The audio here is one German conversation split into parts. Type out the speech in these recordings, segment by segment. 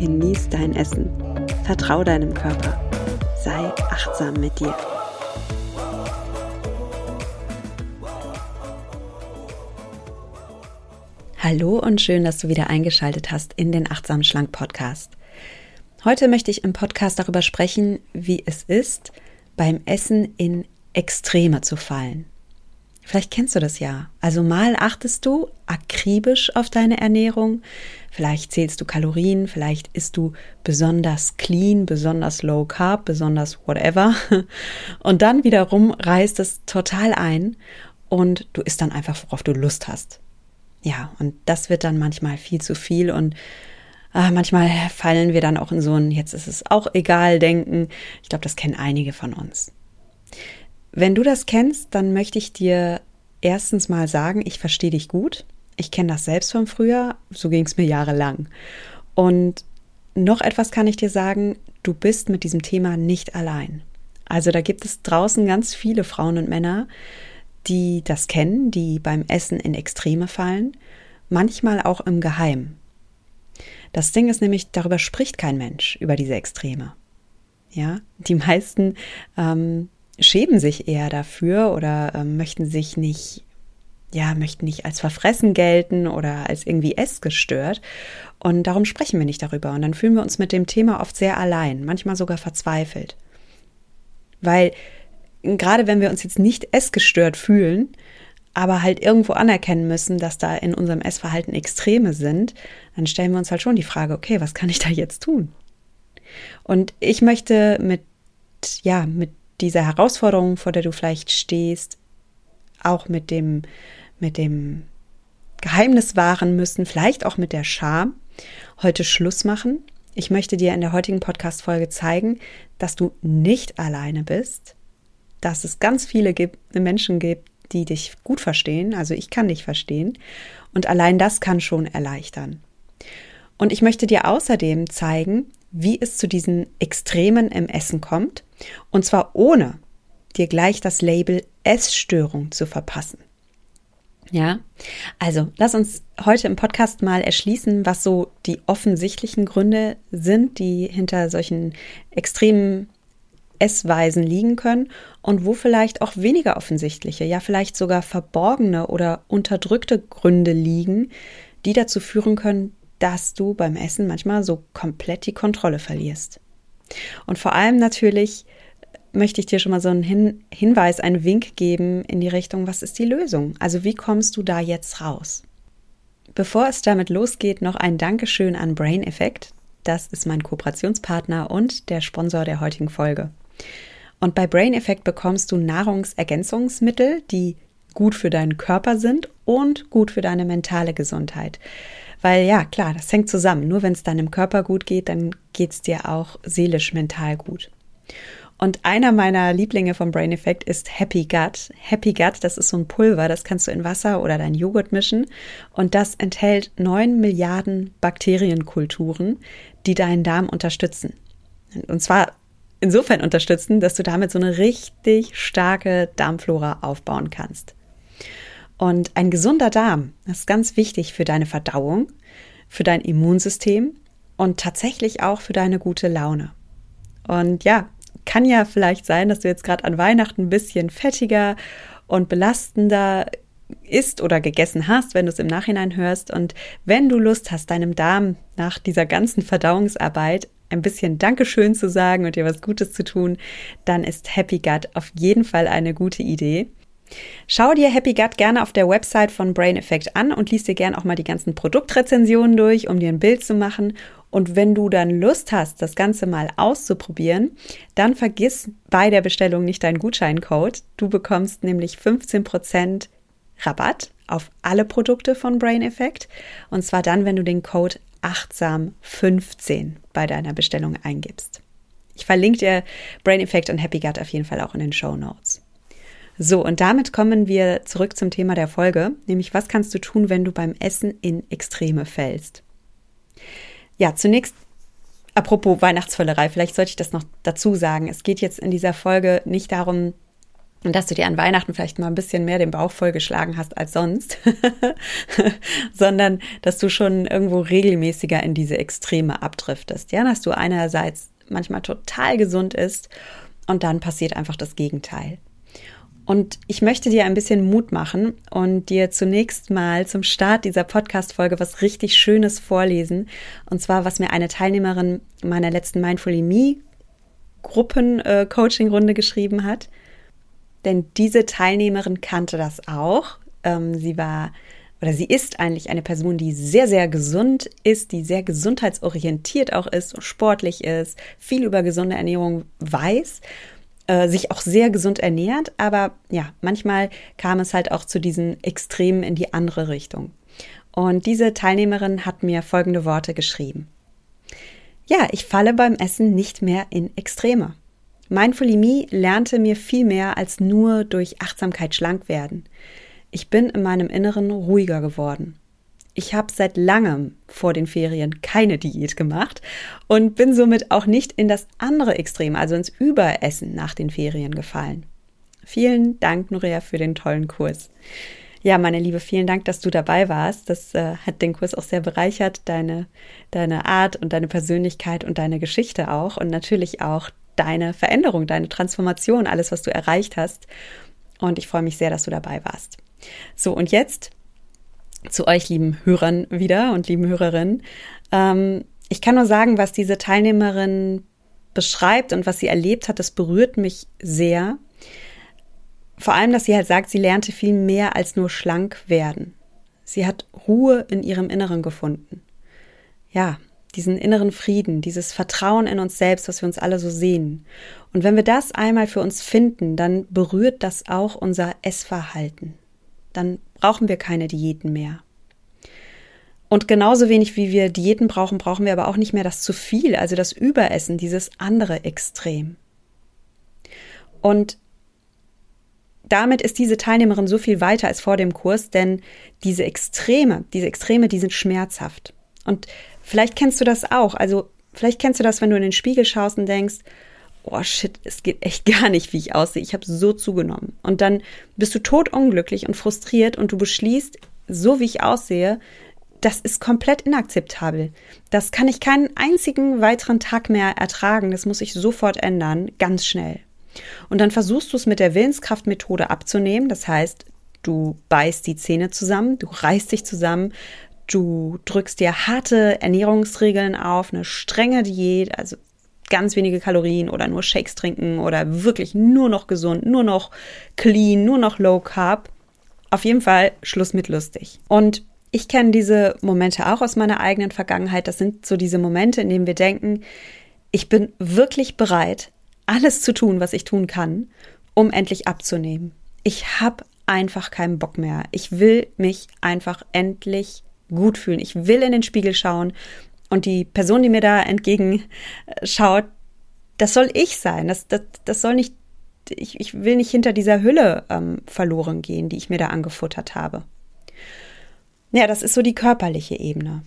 genieß dein Essen, vertrau deinem Körper, sei achtsam mit dir. Hallo und schön, dass du wieder eingeschaltet hast in den Achtsam Schlank Podcast. Heute möchte ich im Podcast darüber sprechen, wie es ist, beim Essen in Extreme zu fallen. Vielleicht kennst du das ja. Also mal achtest du akribisch auf deine Ernährung, vielleicht zählst du Kalorien, vielleicht isst du besonders clean, besonders low carb, besonders whatever. Und dann wiederum reißt es total ein und du isst dann einfach, worauf du Lust hast. Ja, und das wird dann manchmal viel zu viel und äh, manchmal fallen wir dann auch in so ein jetzt ist es auch egal denken. Ich glaube, das kennen einige von uns. Wenn du das kennst, dann möchte ich dir erstens mal sagen, ich verstehe dich gut. Ich kenne das selbst von früher, so ging es mir jahrelang. Und noch etwas kann ich dir sagen, du bist mit diesem Thema nicht allein. Also da gibt es draußen ganz viele Frauen und Männer, die das kennen, die beim Essen in Extreme fallen, manchmal auch im Geheim. Das Ding ist nämlich, darüber spricht kein Mensch, über diese Extreme. Ja, die meisten ähm, schämen sich eher dafür oder äh, möchten sich nicht, ja, möchten nicht als verfressen gelten oder als irgendwie essgestört. Und darum sprechen wir nicht darüber. Und dann fühlen wir uns mit dem Thema oft sehr allein, manchmal sogar verzweifelt. Weil gerade wenn wir uns jetzt nicht essgestört fühlen, aber halt irgendwo anerkennen müssen, dass da in unserem Essverhalten Extreme sind, dann stellen wir uns halt schon die Frage, okay, was kann ich da jetzt tun? Und ich möchte mit, ja, mit dieser Herausforderung, vor der du vielleicht stehst, auch mit dem, mit dem Geheimnis wahren müssen, vielleicht auch mit der Scham, heute Schluss machen. Ich möchte dir in der heutigen Podcast-Folge zeigen, dass du nicht alleine bist, dass es ganz viele gibt, Menschen gibt, die dich gut verstehen. Also ich kann dich verstehen. Und allein das kann schon erleichtern. Und ich möchte dir außerdem zeigen, wie es zu diesen Extremen im Essen kommt, und zwar ohne dir gleich das Label Essstörung zu verpassen. Ja, also lass uns heute im Podcast mal erschließen, was so die offensichtlichen Gründe sind, die hinter solchen extremen Essweisen liegen können und wo vielleicht auch weniger offensichtliche, ja vielleicht sogar verborgene oder unterdrückte Gründe liegen, die dazu führen können, dass du beim Essen manchmal so komplett die Kontrolle verlierst. Und vor allem natürlich möchte ich dir schon mal so einen Hin Hinweis, einen Wink geben in die Richtung, was ist die Lösung? Also wie kommst du da jetzt raus? Bevor es damit losgeht, noch ein Dankeschön an Brain Effect. Das ist mein Kooperationspartner und der Sponsor der heutigen Folge. Und bei Brain Effect bekommst du Nahrungsergänzungsmittel, die gut für deinen Körper sind und gut für deine mentale Gesundheit. Weil ja, klar, das hängt zusammen. Nur wenn es deinem Körper gut geht, dann geht es dir auch seelisch, mental gut. Und einer meiner Lieblinge vom Brain Effect ist Happy Gut. Happy Gut, das ist so ein Pulver, das kannst du in Wasser oder dein Joghurt mischen. Und das enthält neun Milliarden Bakterienkulturen, die deinen Darm unterstützen. Und zwar insofern unterstützen, dass du damit so eine richtig starke Darmflora aufbauen kannst. Und ein gesunder Darm ist ganz wichtig für deine Verdauung, für dein Immunsystem und tatsächlich auch für deine gute Laune. Und ja, kann ja vielleicht sein, dass du jetzt gerade an Weihnachten ein bisschen fettiger und belastender isst oder gegessen hast, wenn du es im Nachhinein hörst. Und wenn du Lust hast, deinem Darm nach dieser ganzen Verdauungsarbeit ein bisschen Dankeschön zu sagen und dir was Gutes zu tun, dann ist Happy Gut auf jeden Fall eine gute Idee. Schau dir Happy Gut gerne auf der Website von Brain Effect an und liest dir gerne auch mal die ganzen Produktrezensionen durch, um dir ein Bild zu machen. Und wenn du dann Lust hast, das Ganze mal auszuprobieren, dann vergiss bei der Bestellung nicht deinen Gutscheincode. Du bekommst nämlich 15% Rabatt auf alle Produkte von Brain Effect. Und zwar dann, wenn du den Code achtsam15 bei deiner Bestellung eingibst. Ich verlinke dir Brain Effect und Happy Gut auf jeden Fall auch in den Show Notes. So, und damit kommen wir zurück zum Thema der Folge, nämlich was kannst du tun, wenn du beim Essen in Extreme fällst? Ja, zunächst apropos Weihnachtsvöllerei, vielleicht sollte ich das noch dazu sagen. Es geht jetzt in dieser Folge nicht darum, dass du dir an Weihnachten vielleicht mal ein bisschen mehr den Bauch vollgeschlagen hast als sonst, sondern dass du schon irgendwo regelmäßiger in diese Extreme abdriftest. Ja, dass du einerseits manchmal total gesund ist und dann passiert einfach das Gegenteil. Und ich möchte dir ein bisschen Mut machen und dir zunächst mal zum Start dieser Podcast-Folge was richtig Schönes vorlesen. Und zwar, was mir eine Teilnehmerin meiner letzten Mindfully Me Gruppen-Coaching-Runde geschrieben hat. Denn diese Teilnehmerin kannte das auch. Ähm, sie war oder sie ist eigentlich eine Person, die sehr, sehr gesund ist, die sehr gesundheitsorientiert auch ist, sportlich ist, viel über gesunde Ernährung weiß äh, sich auch sehr gesund ernährt, aber ja, manchmal kam es halt auch zu diesen Extremen in die andere Richtung. Und diese Teilnehmerin hat mir folgende Worte geschrieben. Ja, ich falle beim Essen nicht mehr in Extreme. Mindfully lernte mir viel mehr als nur durch Achtsamkeit schlank werden. Ich bin in meinem Inneren ruhiger geworden. Ich habe seit langem vor den Ferien keine Diät gemacht und bin somit auch nicht in das andere Extrem, also ins Überessen nach den Ferien gefallen. Vielen Dank, Nuria, für den tollen Kurs. Ja, meine Liebe, vielen Dank, dass du dabei warst. Das äh, hat den Kurs auch sehr bereichert, deine, deine Art und deine Persönlichkeit und deine Geschichte auch und natürlich auch deine Veränderung, deine Transformation, alles, was du erreicht hast. Und ich freue mich sehr, dass du dabei warst. So, und jetzt zu euch lieben Hörern wieder und lieben Hörerinnen. Ähm, ich kann nur sagen, was diese Teilnehmerin beschreibt und was sie erlebt hat, das berührt mich sehr. Vor allem, dass sie halt sagt, sie lernte viel mehr als nur schlank werden. Sie hat Ruhe in ihrem Inneren gefunden. Ja, diesen inneren Frieden, dieses Vertrauen in uns selbst, was wir uns alle so sehen. Und wenn wir das einmal für uns finden, dann berührt das auch unser Essverhalten. Dann brauchen wir keine Diäten mehr. Und genauso wenig wie wir Diäten brauchen, brauchen wir aber auch nicht mehr das zu viel, also das Überessen, dieses andere Extrem. Und damit ist diese Teilnehmerin so viel weiter als vor dem Kurs, denn diese Extreme, diese Extreme, die sind schmerzhaft. Und vielleicht kennst du das auch. Also vielleicht kennst du das, wenn du in den Spiegel schaust und denkst, oh shit, es geht echt gar nicht, wie ich aussehe. Ich habe so zugenommen. Und dann bist du totunglücklich und frustriert und du beschließt, so wie ich aussehe, das ist komplett inakzeptabel. Das kann ich keinen einzigen weiteren Tag mehr ertragen. Das muss ich sofort ändern, ganz schnell. Und dann versuchst du es mit der Willenskraftmethode abzunehmen. Das heißt, du beißt die Zähne zusammen, du reißt dich zusammen, du drückst dir harte Ernährungsregeln auf, eine strenge Diät, also ganz wenige Kalorien oder nur Shakes trinken oder wirklich nur noch gesund, nur noch clean, nur noch low carb. Auf jeden Fall Schluss mit lustig. Und ich kenne diese Momente auch aus meiner eigenen Vergangenheit. Das sind so diese Momente, in denen wir denken, ich bin wirklich bereit, alles zu tun, was ich tun kann, um endlich abzunehmen. Ich habe einfach keinen Bock mehr. Ich will mich einfach endlich gut fühlen. Ich will in den Spiegel schauen und die Person, die mir da entgegenschaut, das soll ich sein. Das, das, das soll nicht, ich, ich will nicht hinter dieser Hülle ähm, verloren gehen, die ich mir da angefuttert habe. Ja, das ist so die körperliche Ebene.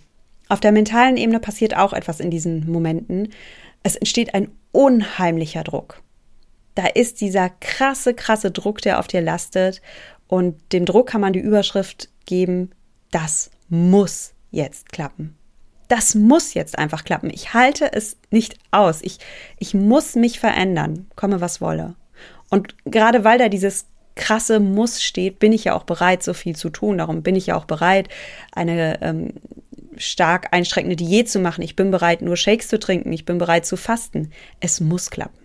Auf der mentalen Ebene passiert auch etwas in diesen Momenten. Es entsteht ein unheimlicher Druck. Da ist dieser krasse, krasse Druck, der auf dir lastet. Und dem Druck kann man die Überschrift geben, das muss jetzt klappen das muss jetzt einfach klappen. Ich halte es nicht aus. Ich, ich muss mich verändern, komme was wolle. Und gerade weil da dieses krasse Muss steht, bin ich ja auch bereit, so viel zu tun. Darum bin ich ja auch bereit, eine ähm, stark einschränkende Diät zu machen. Ich bin bereit, nur Shakes zu trinken. Ich bin bereit zu fasten. Es muss klappen.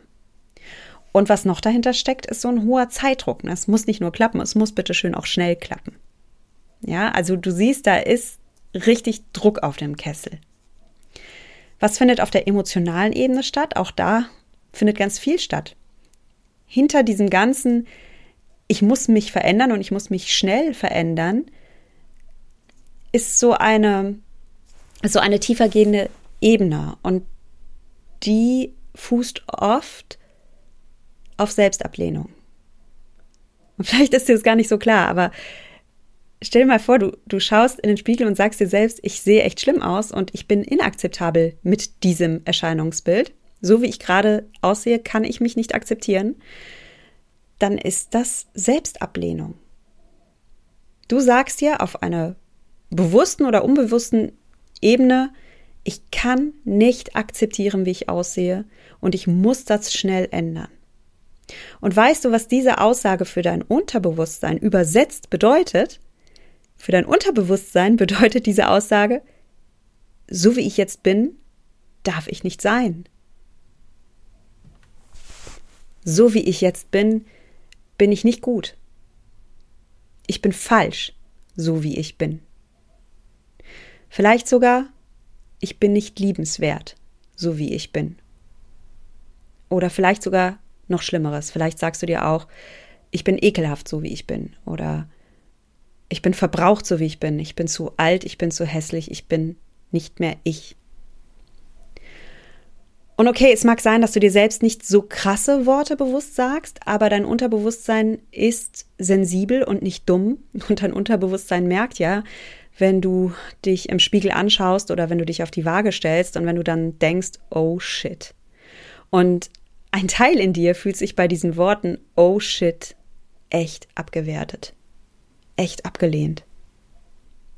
Und was noch dahinter steckt, ist so ein hoher Zeitdruck. Es muss nicht nur klappen, es muss bitte schön auch schnell klappen. Ja, also du siehst, da ist richtig Druck auf dem Kessel. Was findet auf der emotionalen Ebene statt? Auch da findet ganz viel statt. Hinter diesem ganzen, ich muss mich verändern und ich muss mich schnell verändern, ist so eine, so eine tiefergehende Ebene und die fußt oft auf Selbstablehnung. Und vielleicht ist dir das gar nicht so klar, aber stell dir mal vor, du, du schaust in den Spiegel und sagst dir selbst, ich sehe echt schlimm aus und ich bin inakzeptabel mit diesem Erscheinungsbild. So wie ich gerade aussehe, kann ich mich nicht akzeptieren. Dann ist das Selbstablehnung. Du sagst dir auf einer bewussten oder unbewussten Ebene, ich kann nicht akzeptieren, wie ich aussehe und ich muss das schnell ändern. Und weißt du, was diese Aussage für dein Unterbewusstsein übersetzt bedeutet? Für dein Unterbewusstsein bedeutet diese Aussage, so wie ich jetzt bin, darf ich nicht sein. So wie ich jetzt bin, bin ich nicht gut. Ich bin falsch, so wie ich bin. Vielleicht sogar, ich bin nicht liebenswert, so wie ich bin. Oder vielleicht sogar noch Schlimmeres. Vielleicht sagst du dir auch, ich bin ekelhaft, so wie ich bin. Oder ich bin verbraucht, so wie ich bin. Ich bin zu alt, ich bin zu hässlich, ich bin nicht mehr ich. Und okay, es mag sein, dass du dir selbst nicht so krasse Worte bewusst sagst, aber dein Unterbewusstsein ist sensibel und nicht dumm. Und dein Unterbewusstsein merkt ja, wenn du dich im Spiegel anschaust oder wenn du dich auf die Waage stellst und wenn du dann denkst, oh shit. Und ein Teil in dir fühlt sich bei diesen Worten oh shit echt abgewertet, echt abgelehnt.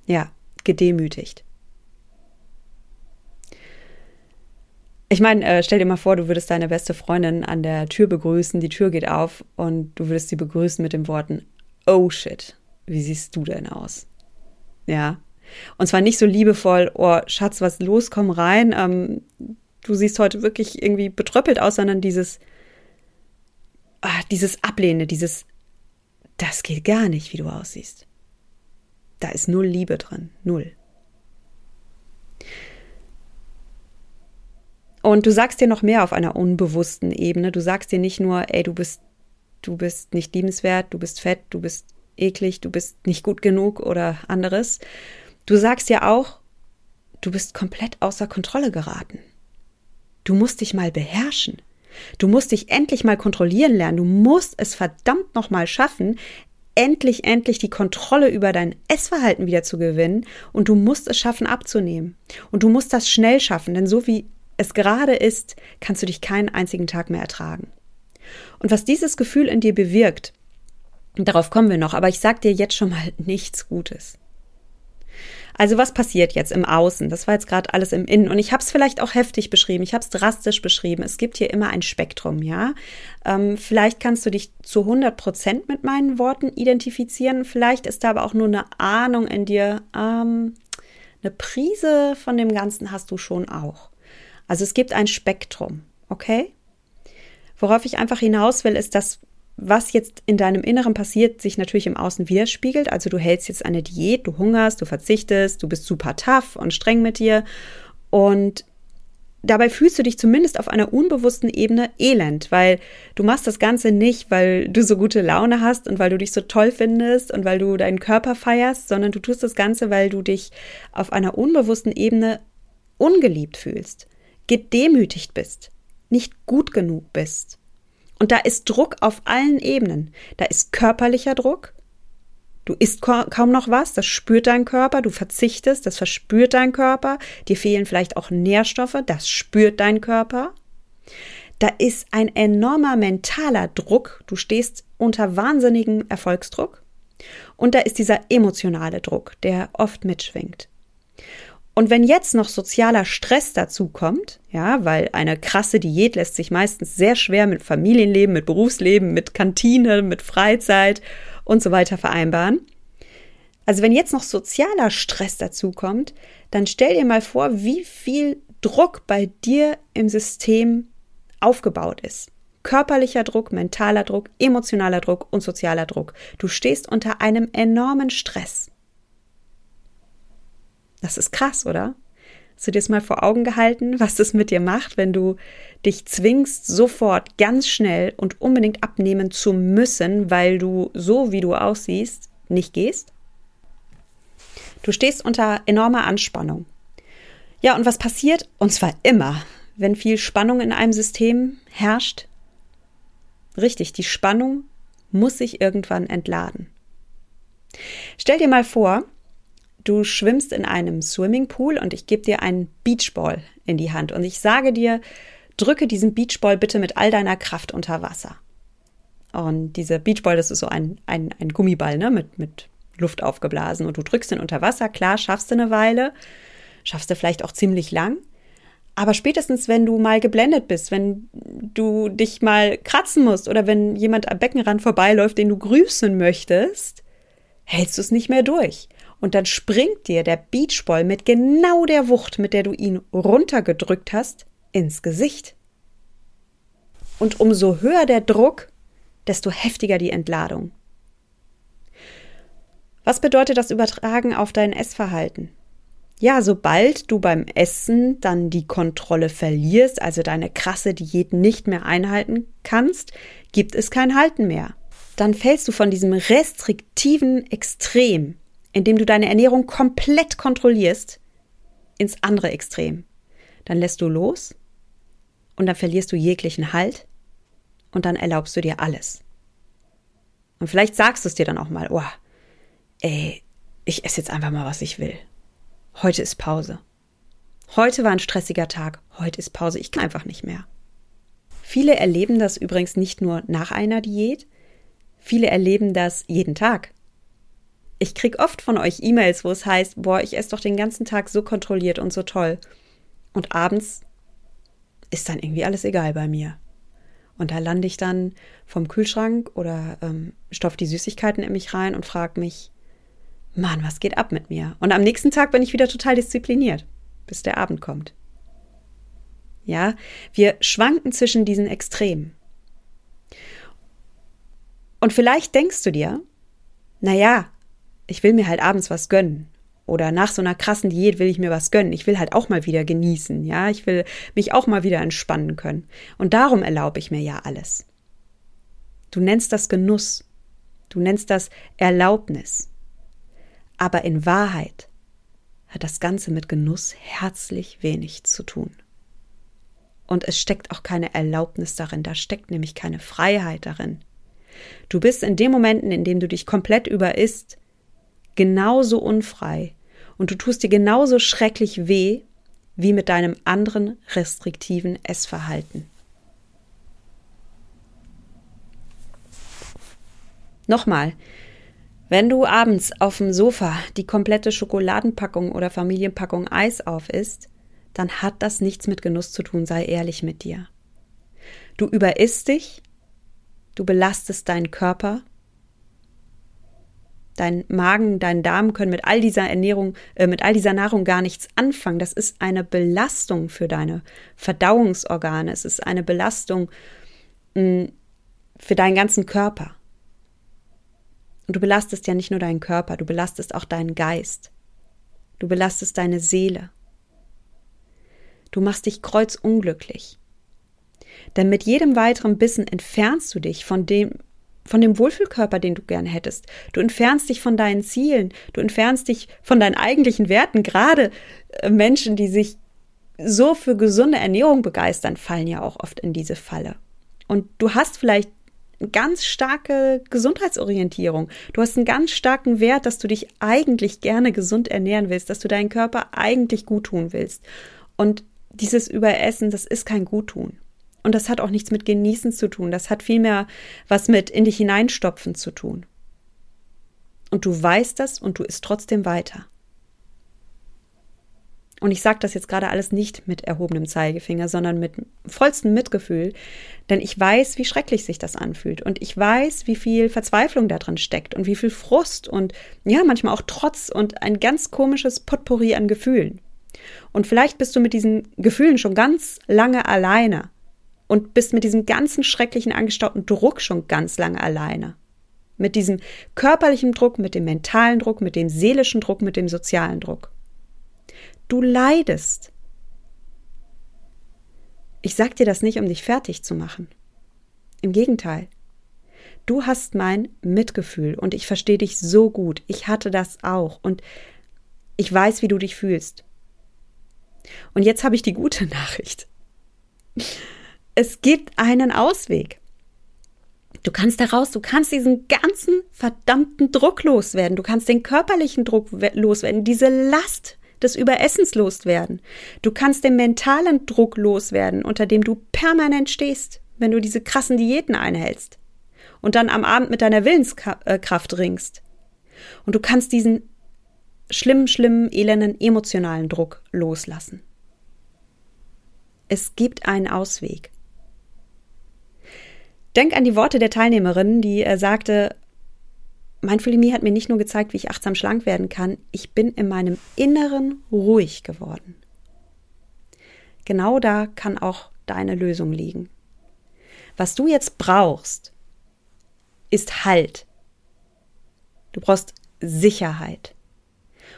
Ja, gedemütigt. Ich meine, äh, stell dir mal vor, du würdest deine beste Freundin an der Tür begrüßen, die Tür geht auf und du würdest sie begrüßen mit den Worten Oh shit, wie siehst du denn aus? Ja. Und zwar nicht so liebevoll, oh Schatz, was los, komm rein, ähm, du siehst heute wirklich irgendwie betröppelt aus, sondern dieses, ah, dieses Ablehne, dieses, das geht gar nicht, wie du aussiehst. Da ist null Liebe drin, null. Und du sagst dir noch mehr auf einer unbewussten Ebene. Du sagst dir nicht nur, ey, du bist, du bist nicht liebenswert, du bist fett, du bist eklig, du bist nicht gut genug oder anderes. Du sagst ja auch, du bist komplett außer Kontrolle geraten. Du musst dich mal beherrschen. Du musst dich endlich mal kontrollieren lernen. Du musst es verdammt nochmal schaffen, endlich, endlich die Kontrolle über dein Essverhalten wieder zu gewinnen. Und du musst es schaffen, abzunehmen. Und du musst das schnell schaffen, denn so wie es gerade ist, kannst du dich keinen einzigen Tag mehr ertragen. Und was dieses Gefühl in dir bewirkt, darauf kommen wir noch, aber ich sag dir jetzt schon mal nichts Gutes. Also was passiert jetzt im Außen? Das war jetzt gerade alles im Innen und ich habe es vielleicht auch heftig beschrieben, ich habe es drastisch beschrieben. Es gibt hier immer ein Spektrum, ja. Ähm, vielleicht kannst du dich zu 100 Prozent mit meinen Worten identifizieren. Vielleicht ist da aber auch nur eine Ahnung in dir. Ähm, eine Prise von dem Ganzen hast du schon auch. Also es gibt ein Spektrum, okay? Worauf ich einfach hinaus will, ist, dass was jetzt in deinem Inneren passiert, sich natürlich im Außen widerspiegelt. Also du hältst jetzt eine Diät, du hungerst, du verzichtest, du bist super tough und streng mit dir und dabei fühlst du dich zumindest auf einer unbewussten Ebene elend, weil du machst das Ganze nicht, weil du so gute Laune hast und weil du dich so toll findest und weil du deinen Körper feierst, sondern du tust das Ganze, weil du dich auf einer unbewussten Ebene ungeliebt fühlst, gedemütigt bist, nicht gut genug bist. Und da ist Druck auf allen Ebenen. Da ist körperlicher Druck. Du isst kaum noch was, das spürt dein Körper. Du verzichtest, das verspürt dein Körper. Dir fehlen vielleicht auch Nährstoffe, das spürt dein Körper. Da ist ein enormer mentaler Druck. Du stehst unter wahnsinnigem Erfolgsdruck. Und da ist dieser emotionale Druck, der oft mitschwingt. Und wenn jetzt noch sozialer Stress dazu kommt, ja, weil eine krasse Diät lässt sich meistens sehr schwer mit Familienleben, mit Berufsleben, mit Kantine, mit Freizeit und so weiter vereinbaren. Also wenn jetzt noch sozialer Stress dazu kommt, dann stell dir mal vor, wie viel Druck bei dir im System aufgebaut ist. Körperlicher Druck, mentaler Druck, emotionaler Druck und sozialer Druck. Du stehst unter einem enormen Stress. Das ist krass, oder? Hast du dir das mal vor Augen gehalten, was das mit dir macht, wenn du dich zwingst, sofort ganz schnell und unbedingt abnehmen zu müssen, weil du so, wie du aussiehst, nicht gehst? Du stehst unter enormer Anspannung. Ja, und was passiert? Und zwar immer, wenn viel Spannung in einem System herrscht. Richtig, die Spannung muss sich irgendwann entladen. Stell dir mal vor, du schwimmst in einem Swimmingpool und ich gebe dir einen Beachball in die Hand und ich sage dir, drücke diesen Beachball bitte mit all deiner Kraft unter Wasser. Und dieser Beachball, das ist so ein, ein, ein Gummiball, ne, mit, mit Luft aufgeblasen. Und du drückst ihn unter Wasser, klar, schaffst du eine Weile, schaffst du vielleicht auch ziemlich lang. Aber spätestens, wenn du mal geblendet bist, wenn du dich mal kratzen musst oder wenn jemand am Beckenrand vorbeiläuft, den du grüßen möchtest, hältst du es nicht mehr durch. Und dann springt dir der Beachball mit genau der Wucht, mit der du ihn runtergedrückt hast, ins Gesicht. Und umso höher der Druck, desto heftiger die Entladung. Was bedeutet das Übertragen auf dein Essverhalten? Ja, sobald du beim Essen dann die Kontrolle verlierst, also deine krasse Diät nicht mehr einhalten kannst, gibt es kein Halten mehr. Dann fällst du von diesem restriktiven Extrem, in dem du deine Ernährung komplett kontrollierst, ins andere Extrem. Dann lässt du los und dann verlierst du jeglichen Halt und dann erlaubst du dir alles. Und vielleicht sagst du es dir dann auch mal, oh, ey, ich esse jetzt einfach mal, was ich will. Heute ist Pause. Heute war ein stressiger Tag, heute ist Pause, ich kann einfach nicht mehr. Viele erleben das übrigens nicht nur nach einer Diät, viele erleben das jeden Tag. Ich krieg oft von euch E-Mails, wo es heißt, boah, ich esse doch den ganzen Tag so kontrolliert und so toll. Und abends ist dann irgendwie alles egal bei mir. Und da lande ich dann vom Kühlschrank oder ähm, stopfe die Süßigkeiten in mich rein und frage mich, Mann, was geht ab mit mir? Und am nächsten Tag bin ich wieder total diszipliniert, bis der Abend kommt. Ja, wir schwanken zwischen diesen Extremen. Und vielleicht denkst du dir, na ja, ich will mir halt abends was gönnen. Oder nach so einer krassen Diät will ich mir was gönnen. Ich will halt auch mal wieder genießen. Ja, ich will mich auch mal wieder entspannen können. Und darum erlaube ich mir ja alles. Du nennst das Genuss. Du nennst das Erlaubnis. Aber in Wahrheit hat das Ganze mit Genuss herzlich wenig zu tun. Und es steckt auch keine Erlaubnis darin, da steckt nämlich keine Freiheit darin. Du bist in den Momenten, in denen du dich komplett überisst, genauso unfrei und du tust dir genauso schrecklich weh wie mit deinem anderen restriktiven Essverhalten. Nochmal, wenn du abends auf dem Sofa die komplette Schokoladenpackung oder Familienpackung Eis auf isst, dann hat das nichts mit Genuss zu tun, sei ehrlich mit dir. Du überisst dich, du belastest deinen Körper, dein Magen, dein Darm können mit all dieser Ernährung, äh, mit all dieser Nahrung gar nichts anfangen. Das ist eine Belastung für deine Verdauungsorgane. Es ist eine Belastung mh, mm, für deinen ganzen Körper. Und du belastest ja nicht nur deinen Körper, du belastest auch deinen Geist. Du belastest deine Seele. Du machst dich kreuzunglücklich. Denn mit jedem weiteren Bissen entfernst du dich von dem, von dem Wohlfühlkörper, den du gern hättest. Du entfernst dich von deinen Zielen. Du entfernst dich von deinen eigentlichen Werten. Gerade äh, Menschen, die sich so für gesunde Ernährung begeistern, fallen ja auch oft in diese Falle. Und du hast vielleicht ganz starke Gesundheitsorientierung. Du hast einen ganz starken Wert, dass du dich eigentlich gerne gesund ernähren willst, dass du deinen Körper eigentlich gut tun willst. Und dieses Überessen, das ist kein Guttun. Und das hat auch nichts mit Genießen zu tun. Das hat vielmehr was mit in dich hineinstopfen zu tun. Und du weißt das und du isst trotzdem weiter. Und ich sage das jetzt gerade alles nicht mit erhobenem Zeigefinger, sondern mit vollstem Mitgefühl, denn ich weiß, wie schrecklich sich das anfühlt und ich weiß, wie viel Verzweiflung da drin steckt und wie viel Frust und ja, manchmal auch Trotz und ein ganz komisches Potpourri an Gefühlen. Und vielleicht bist du mit diesen Gefühlen schon ganz lange alleine und bist mit diesem ganzen schrecklichen angestauten Druck schon ganz lange alleine. Mit diesem körperlichen Druck, mit dem mentalen Druck, mit dem seelischen Druck, mit dem sozialen Druck. Du leidest. Ich sag dir das nicht, um dich fertig zu machen. Im Gegenteil. Du hast mein Mitgefühl und ich verstehe dich so gut. Ich hatte das auch. Und Ich weiß, wie du dich fühlst. Und jetzt habe ich die gute Nachricht. Es gibt einen Ausweg. Du kannst daraus, du kannst diesen ganzen verdammten Druck loswerden. Du kannst den körperlichen Druck loswerden, diese Last des Überessens loswerden. Du kannst den mentalen Druck loswerden, unter dem du permanent stehst, wenn du diese krassen Diäten einhältst und dann am Abend mit deiner Willenskraft ringst. Und du kannst diesen schlimmen, schlimmen, elenden emotionalen Druck loslassen. Es gibt einen Ausweg. Denk an die Worte der Teilnehmerin, die äh, sagte, Mindful Me hat mir nicht nur gezeigt, wie ich achtsam schlank werden kann, ich bin in meinem Inneren ruhig geworden. Genau da kann auch deine Lösung liegen. Was du jetzt brauchst, ist Halt. Du brauchst Sicherheit.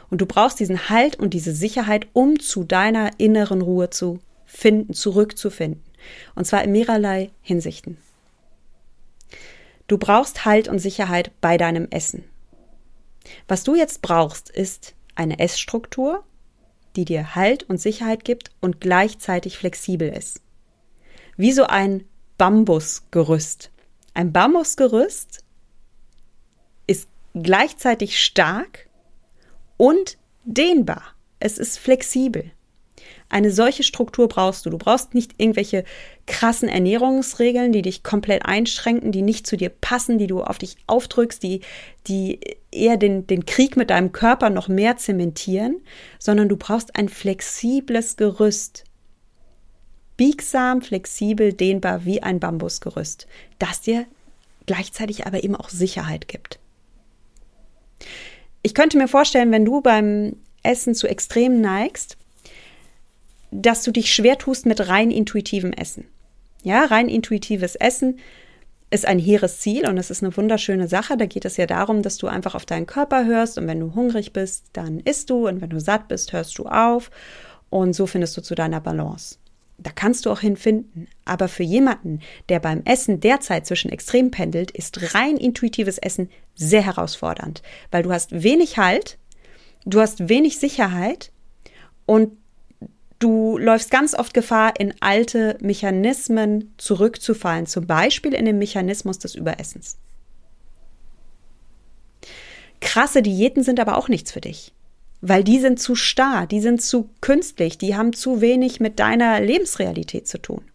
Und du brauchst diesen Halt und diese Sicherheit, um zu deiner inneren Ruhe zu finden, zurückzufinden. Und zwar in mehrerlei Hinsichten. Du brauchst Halt und Sicherheit bei deinem Essen. Was du jetzt brauchst, ist eine Essstruktur, die dir Halt und Sicherheit gibt und gleichzeitig flexibel ist. Wie so ein Bambusgerüst. Ein Bambusgerüst ist gleichzeitig stark und dehnbar. Es ist flexibel. Eine solche Struktur brauchst du. Du brauchst nicht irgendwelche krassen Ernährungsregeln, die dich komplett einschränken, die nicht zu dir passen, die du auf dich aufdrückst, die, die eher den, den Krieg mit deinem Körper noch mehr zementieren, sondern du brauchst ein flexibles Gerüst. Biegsam, flexibel, dehnbar wie ein Bambusgerüst, das dir gleichzeitig aber eben auch Sicherheit gibt. Ich könnte mir vorstellen, wenn du beim Essen zu Extremen neigst, dass du dich schwer tust mit rein intuitivem Essen. Ja, rein intuitives Essen ist ein hehres Ziel und es ist eine wunderschöne Sache. Da geht es ja darum, dass du einfach auf deinen Körper hörst und wenn du hungrig bist, dann isst du und wenn du satt bist, hörst du auf und so findest du zu deiner Balance. Da kannst du auch hinfinden. Aber für jemanden, der beim Essen derzeit zwischen Extrem pendelt, ist rein intuitives Essen sehr herausfordernd, weil du hast wenig Halt, du hast wenig Sicherheit und Du läufst ganz oft Gefahr, in alte Mechanismen zurückzufallen, zum Beispiel in den Mechanismus des Überessens. Krasse Diäten sind aber auch nichts für dich, weil die sind zu starr, die sind zu künstlich, die haben zu wenig mit deiner Lebensrealität zu tun.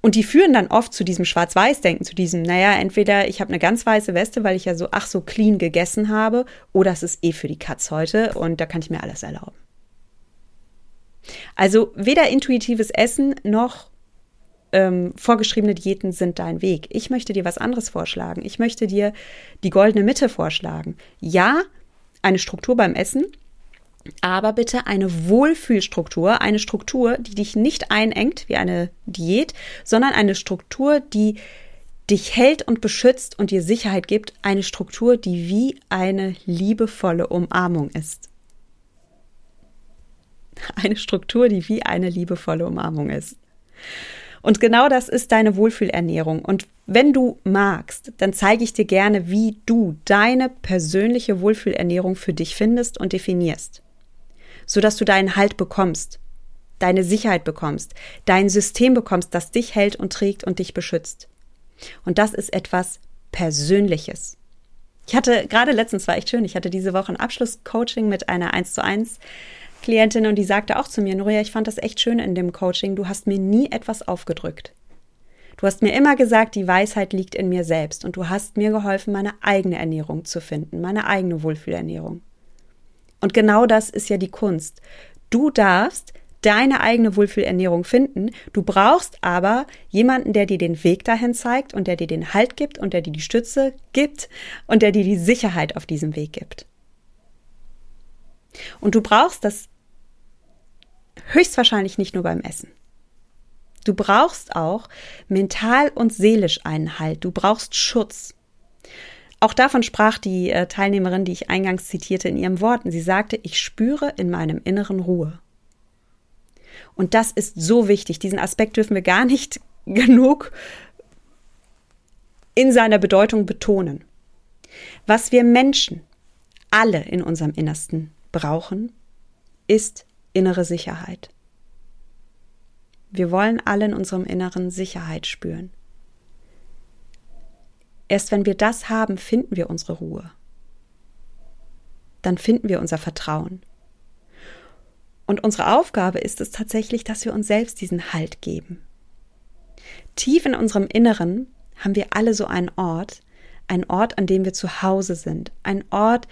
Und die führen dann oft zu diesem Schwarz-Weiß-Denken, zu diesem, naja, entweder ich habe eine ganz weiße Weste, weil ich ja so, ach so clean gegessen habe, oder es ist eh für die Katz heute und da kann ich mir alles erlauben. Also weder intuitives Essen noch ähm, vorgeschriebene Diäten sind dein Weg. Ich möchte dir was anderes vorschlagen. Ich möchte dir die goldene Mitte vorschlagen. Ja, eine Struktur beim Essen, aber bitte eine Wohlfühlstruktur, eine Struktur, die dich nicht einengt wie eine Diät, sondern eine Struktur, die dich hält und beschützt und dir Sicherheit gibt, eine Struktur, die wie eine liebevolle Umarmung ist. Eine Struktur, die wie eine liebevolle Umarmung ist. Und genau das ist deine Wohlfühlernährung. Und wenn du magst, dann zeige ich dir gerne, wie du deine persönliche Wohlfühlernährung für dich findest und definierst, sodass du deinen Halt bekommst, deine Sicherheit bekommst, dein System bekommst, das dich hält und trägt und dich beschützt. Und das ist etwas Persönliches. Ich hatte gerade letztens war echt schön. Ich hatte diese Woche ein Abschlusscoaching mit einer 1 zu 1 Klientin und die sagte auch zu mir, Nuria, ich fand das echt schön in dem Coaching. Du hast mir nie etwas aufgedrückt. Du hast mir immer gesagt, die Weisheit liegt in mir selbst und du hast mir geholfen, meine eigene Ernährung zu finden, meine eigene Wohlfühlernährung. Und genau das ist ja die Kunst. Du darfst deine eigene Wohlfühlernährung finden. Du brauchst aber jemanden, der dir den Weg dahin zeigt und der dir den Halt gibt und der dir die Stütze gibt und der dir die Sicherheit auf diesem Weg gibt. Und du brauchst das höchstwahrscheinlich nicht nur beim Essen. Du brauchst auch mental und seelisch einen Halt. Du brauchst Schutz. Auch davon sprach die äh, Teilnehmerin, die ich eingangs zitierte, in ihren Worten. Sie sagte, ich spüre in meinem Inneren Ruhe. Und das ist so wichtig. Diesen Aspekt dürfen wir gar nicht genug in seiner Bedeutung betonen. Was wir Menschen alle in unserem Innersten brauchen, ist innere Sicherheit. Wir wollen alle in unserem Inneren Sicherheit spüren. Erst wenn wir das haben, finden wir unsere Ruhe. Dann finden wir unser Vertrauen. Und unsere Aufgabe ist es tatsächlich, dass wir uns selbst diesen Halt geben. Tief in unserem Inneren haben wir alle so einen Ort, einen Ort, an dem wir zu Hause sind, ein Ort,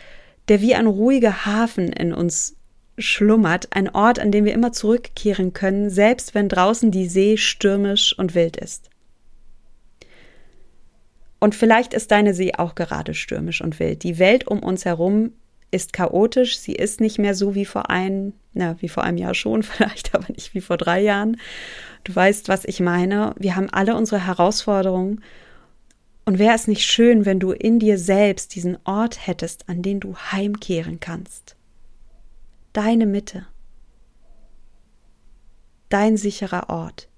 der wie ein ruhiger Hafen in uns schlummert, ein Ort, an dem wir immer zurückkehren können, selbst wenn draußen die See stürmisch und wild ist. Und vielleicht ist deine See auch gerade stürmisch und wild. Die Welt um uns herum ist chaotisch, sie ist nicht mehr so wie vor ein, na, wie vor einem Jahr schon, vielleicht, aber nicht wie vor drei Jahren. Du weißt, was ich meine. Wir haben alle unsere Herausforderungen. Und wäre es nicht schön, wenn du in dir selbst diesen Ort hättest, an den du heimkehren kannst? Deine Mitte. Dein sicherer Ort.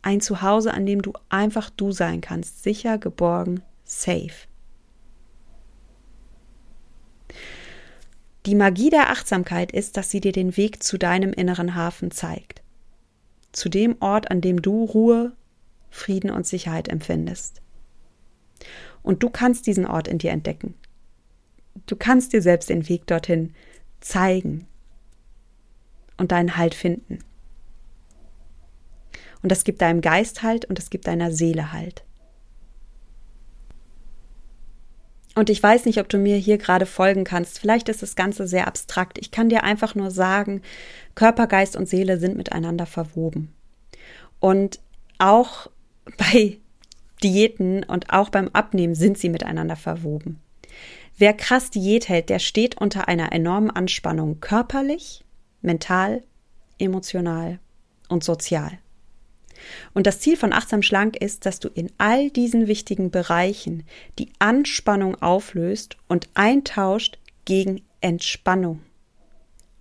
Ein Zuhause, an dem du einfach du sein kannst, sicher, geborgen, safe. Die Magie der Achtsamkeit ist, dass sie dir den Weg zu deinem inneren Hafen zeigt. Zu dem Ort, an dem du Ruhe, Frieden und Sicherheit empfindest. Und du kannst diesen Ort in dir entdecken. Du kannst dir selbst den Weg dorthin zeigen und deinen Halt finden. Und das gibt deinem Geist Halt und das gibt deiner Seele Halt. Und ich weiß nicht, ob du mir hier gerade folgen kannst. Vielleicht ist das Ganze sehr abstrakt. Ich kann dir einfach nur sagen, Körper, Geist und Seele sind miteinander verwoben. Und auch bei Diäten und auch beim Abnehmen sind sie miteinander verwoben. Wer krass Diät hält, der steht unter einer enormen Anspannung körperlich, mental, emotional und sozial. Und das Ziel von Achtsam Schlank ist, dass du in all diesen wichtigen Bereichen die Anspannung auflöst und eintauscht gegen Entspannung.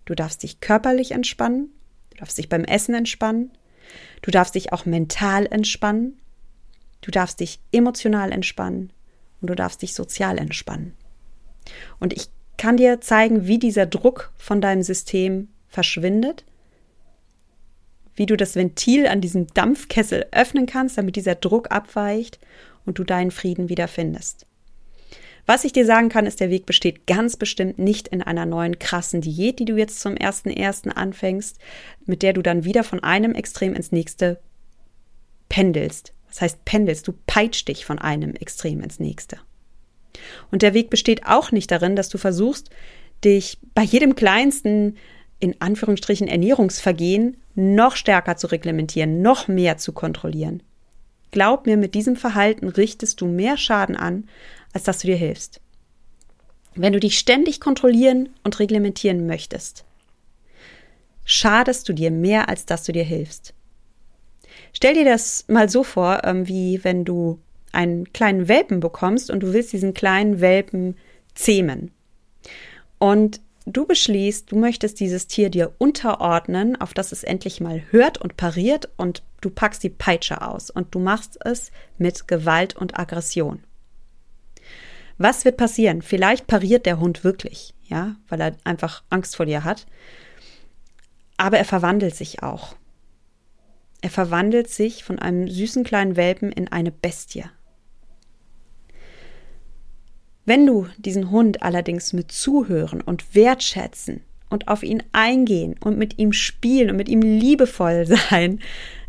Du darfst dich körperlich entspannen, du darfst dich beim Essen entspannen, du darfst dich auch mental entspannen, du darfst dich emotional entspannen und du darfst dich sozial entspannen. Und ich kann dir zeigen, wie dieser Druck von deinem System verschwindet wie du das Ventil an diesem Dampfkessel öffnen kannst, damit dieser Druck abweicht und du deinen Frieden wiederfindest. Was ich dir sagen kann, ist, der Weg besteht ganz bestimmt nicht in einer neuen krassen Diät, die du jetzt zum ersten ersten anfängst, mit der du dann wieder von einem Extrem ins nächste pendelst. Das heißt, pendelst, du peitschst dich von einem Extrem ins nächste. Und der Weg besteht auch nicht darin, dass du versuchst, dich bei jedem kleinsten in Anführungsstrichen Ernährungsvergehen noch stärker zu reglementieren, noch mehr zu kontrollieren. Glaub mir, mit diesem Verhalten richtest du mehr Schaden an, als dass du dir hilfst. Wenn du dich ständig kontrollieren und reglementieren möchtest, schadest du dir mehr, als dass du dir hilfst. Stell dir das mal so vor, ähm, wie wenn du einen kleinen Welpen bekommst und du willst diesen kleinen Welpen zähmen. Und Du beschließt, du möchtest dieses Tier dir unterordnen, auf das es endlich mal hört und pariert und du packst die Peitsche aus und du machst es mit Gewalt und Aggression. Was wird passieren? Vielleicht pariert der Hund wirklich, ja, weil er einfach Angst vor dir hat. Aber er verwandelt sich auch. Er verwandelt sich von einem süßen kleinen Welpen in eine Bestie, wenn du diesen Hund allerdings mit Zuhören und Wertschätzen und auf ihn eingehen und mit ihm spielen und mit ihm liebevoll sein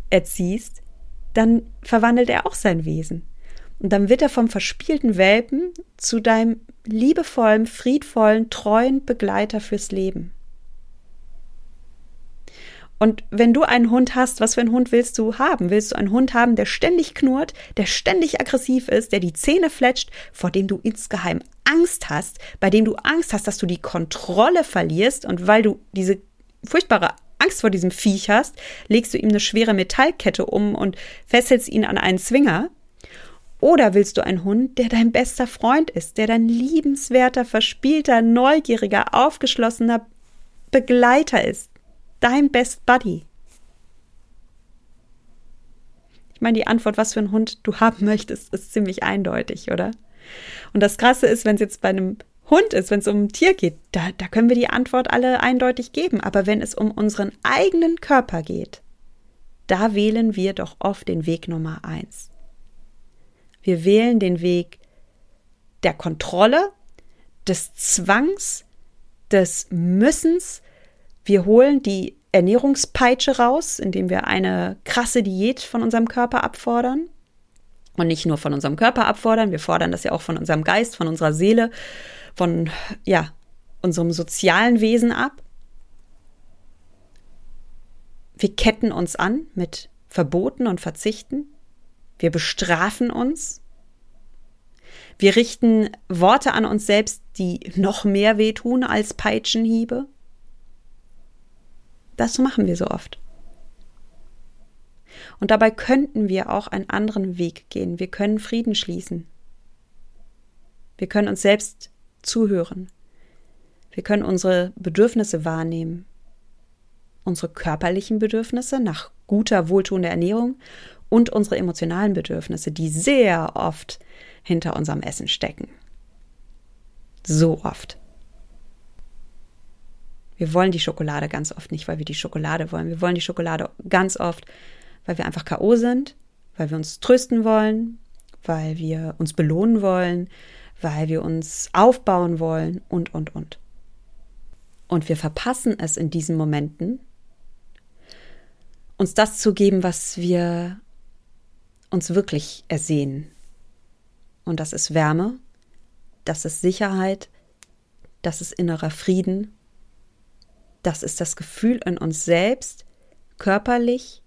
erziehst, dann verwandelt er auch sein Wesen. Und dann wird er vom verspielten Welpen zu deinem liebevollen, friedvollen, treuen Begleiter fürs Leben. Und wenn du einen Hund hast, was für einen Hund willst du haben? Willst du einen Hund haben, der ständig knurrt, der ständig aggressiv ist, der die Zähne fletscht, vor dem du insgeheim Angst hast, bei dem du Angst hast, dass du die Kontrolle verlierst und weil du diese furchtbare Angst vor diesem Viech hast, legst du ihm eine schwere Metallkette um und fesselst ihn an einen Zwinger? Oder willst du einen Hund, der dein bester Freund ist, der dein liebenswerter, verspielter, neugieriger, aufgeschlossener Begleiter ist? Dein Best Buddy? Ich meine, die Antwort, was für einen Hund du haben möchtest, ist ziemlich eindeutig, oder? Und das Krasse ist, wenn es jetzt bei einem Hund ist, wenn es um ein Tier geht, da, da können wir die Antwort alle eindeutig geben. Aber wenn es um unseren eigenen Körper geht, da wählen wir doch oft den Weg Nummer eins. Wir wählen den Weg der Kontrolle, des Zwangs, des Müssens. Wir holen die Ernährungspeitsche raus, indem wir eine krasse Diät von unserem Körper abfordern. Und nicht nur von unserem Körper abfordern, wir fordern das ja auch von unserem Geist, von unserer Seele, von, ja, unserem sozialen Wesen ab. Wir ketten uns an mit Verboten und Verzichten. Wir bestrafen uns. Wir richten Worte an uns selbst, die noch mehr wehtun als Peitschenhiebe. Das machen wir so oft. Und dabei könnten wir auch einen anderen Weg gehen. Wir können Frieden schließen. Wir können uns selbst zuhören. Wir können unsere Bedürfnisse wahrnehmen. Unsere körperlichen Bedürfnisse nach guter, wohltuender Ernährung und unsere emotionalen Bedürfnisse, die sehr oft hinter unserem Essen stecken. So oft. Wir wollen die Schokolade ganz oft nicht, weil wir die Schokolade wollen. Wir wollen die Schokolade ganz oft, weil wir einfach K.O. sind, weil wir uns trösten wollen, weil wir uns belohnen wollen, weil wir uns aufbauen wollen und, und, und. Und wir verpassen es in diesen Momenten, uns das zu geben, was wir uns wirklich ersehen. Und das ist Wärme, das ist Sicherheit, das ist innerer Frieden, das ist das Gefühl in uns selbst, körperlich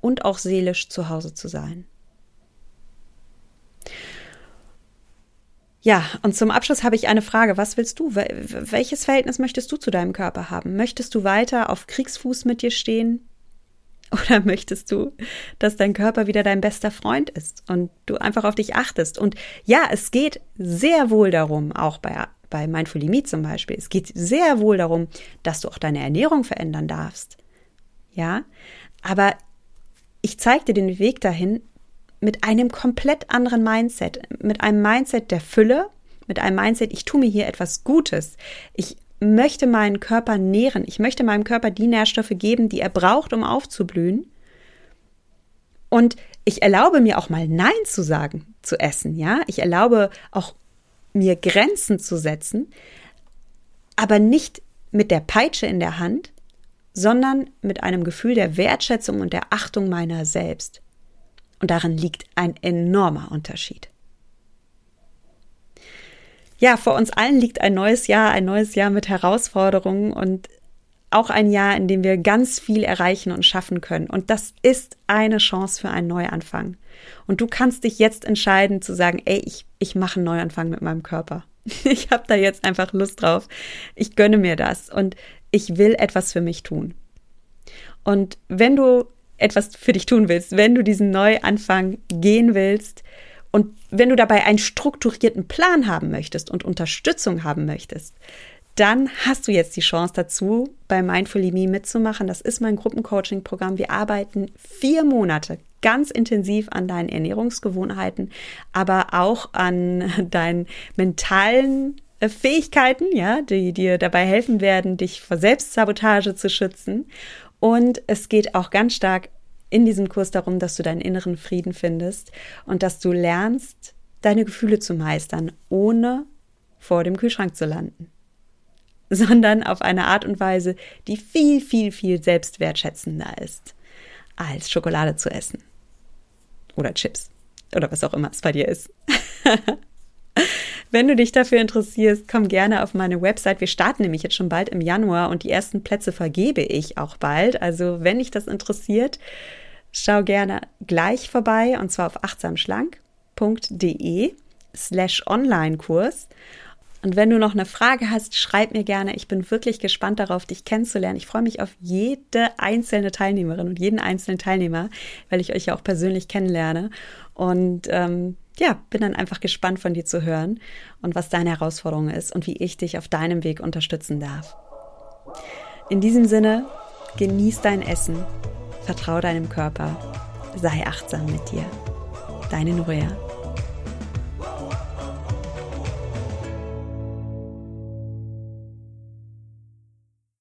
und auch seelisch zu Hause zu sein. Ja, und zum Abschluss habe ich eine Frage. Was willst du? Welches Verhältnis möchtest du zu deinem Körper haben? Möchtest du weiter auf Kriegsfuß mit dir stehen? Oder möchtest du, dass dein Körper wieder dein bester Freund ist und du einfach auf dich achtest? Und ja, es geht sehr wohl darum, auch bei, bei Mindful Limit zum Beispiel, es geht sehr wohl darum, dass du auch deine Ernährung verändern darfst. Ja, aber ich zeige dir den Weg dahin mit einem komplett anderen Mindset, mit einem Mindset der Fülle, mit einem Mindset, ich tue mir hier etwas Gutes. Ich möchte meinen Körper nähren. Ich möchte meinem Körper die Nährstoffe geben, die er braucht, um aufzublühen. Und ich erlaube mir auch mal Nein zu sagen, zu essen, ja. Ich erlaube auch mir Grenzen zu setzen, aber nicht mit der Peitsche in der Hand, sondern mit einem Gefühl der Wertschätzung und der Achtung meiner selbst. Und darin liegt ein enormer Unterschied. Ja, vor uns allen liegt ein neues Jahr, ein neues Jahr mit Herausforderungen und auch ein Jahr, in dem wir ganz viel erreichen und schaffen können. Und das ist eine Chance für einen Neuanfang. Und du kannst dich jetzt entscheiden zu sagen, ey, ich, ich mache einen Neuanfang mit meinem Körper. Ich habe da jetzt einfach Lust drauf. Ich gönne mir das und ich will etwas für mich tun. Und wenn du etwas für dich tun willst, wenn du diesen Neuanfang gehen willst, und wenn du dabei einen strukturierten Plan haben möchtest und Unterstützung haben möchtest, dann hast du jetzt die Chance dazu, bei Mindfully Me mitzumachen. Das ist mein Gruppencoaching-Programm. Wir arbeiten vier Monate ganz intensiv an deinen Ernährungsgewohnheiten, aber auch an deinen mentalen äh, Fähigkeiten, ja, die dir dabei helfen werden, dich vor Selbstsabotage zu schützen. Und es geht auch ganz stark in diesem Kurs darum, dass du deinen inneren Frieden findest und dass du lernst, deine Gefühle zu meistern, ohne vor dem Kühlschrank zu landen, sondern auf eine Art und Weise, die viel, viel, viel selbstwertschätzender ist, als Schokolade zu essen oder Chips oder was auch immer es bei dir ist. Wenn du dich dafür interessierst, komm gerne auf meine Website. Wir starten nämlich jetzt schon bald im Januar und die ersten Plätze vergebe ich auch bald. Also wenn dich das interessiert, schau gerne gleich vorbei und zwar auf achtsamschlank.de slash Online-Kurs. Und wenn du noch eine Frage hast, schreib mir gerne. Ich bin wirklich gespannt darauf, dich kennenzulernen. Ich freue mich auf jede einzelne Teilnehmerin und jeden einzelnen Teilnehmer, weil ich euch ja auch persönlich kennenlerne. Und ähm, ja, bin dann einfach gespannt von dir zu hören und was deine Herausforderung ist und wie ich dich auf deinem Weg unterstützen darf. In diesem Sinne, genieß dein Essen, vertrau deinem Körper, sei achtsam mit dir. Deine Nuria.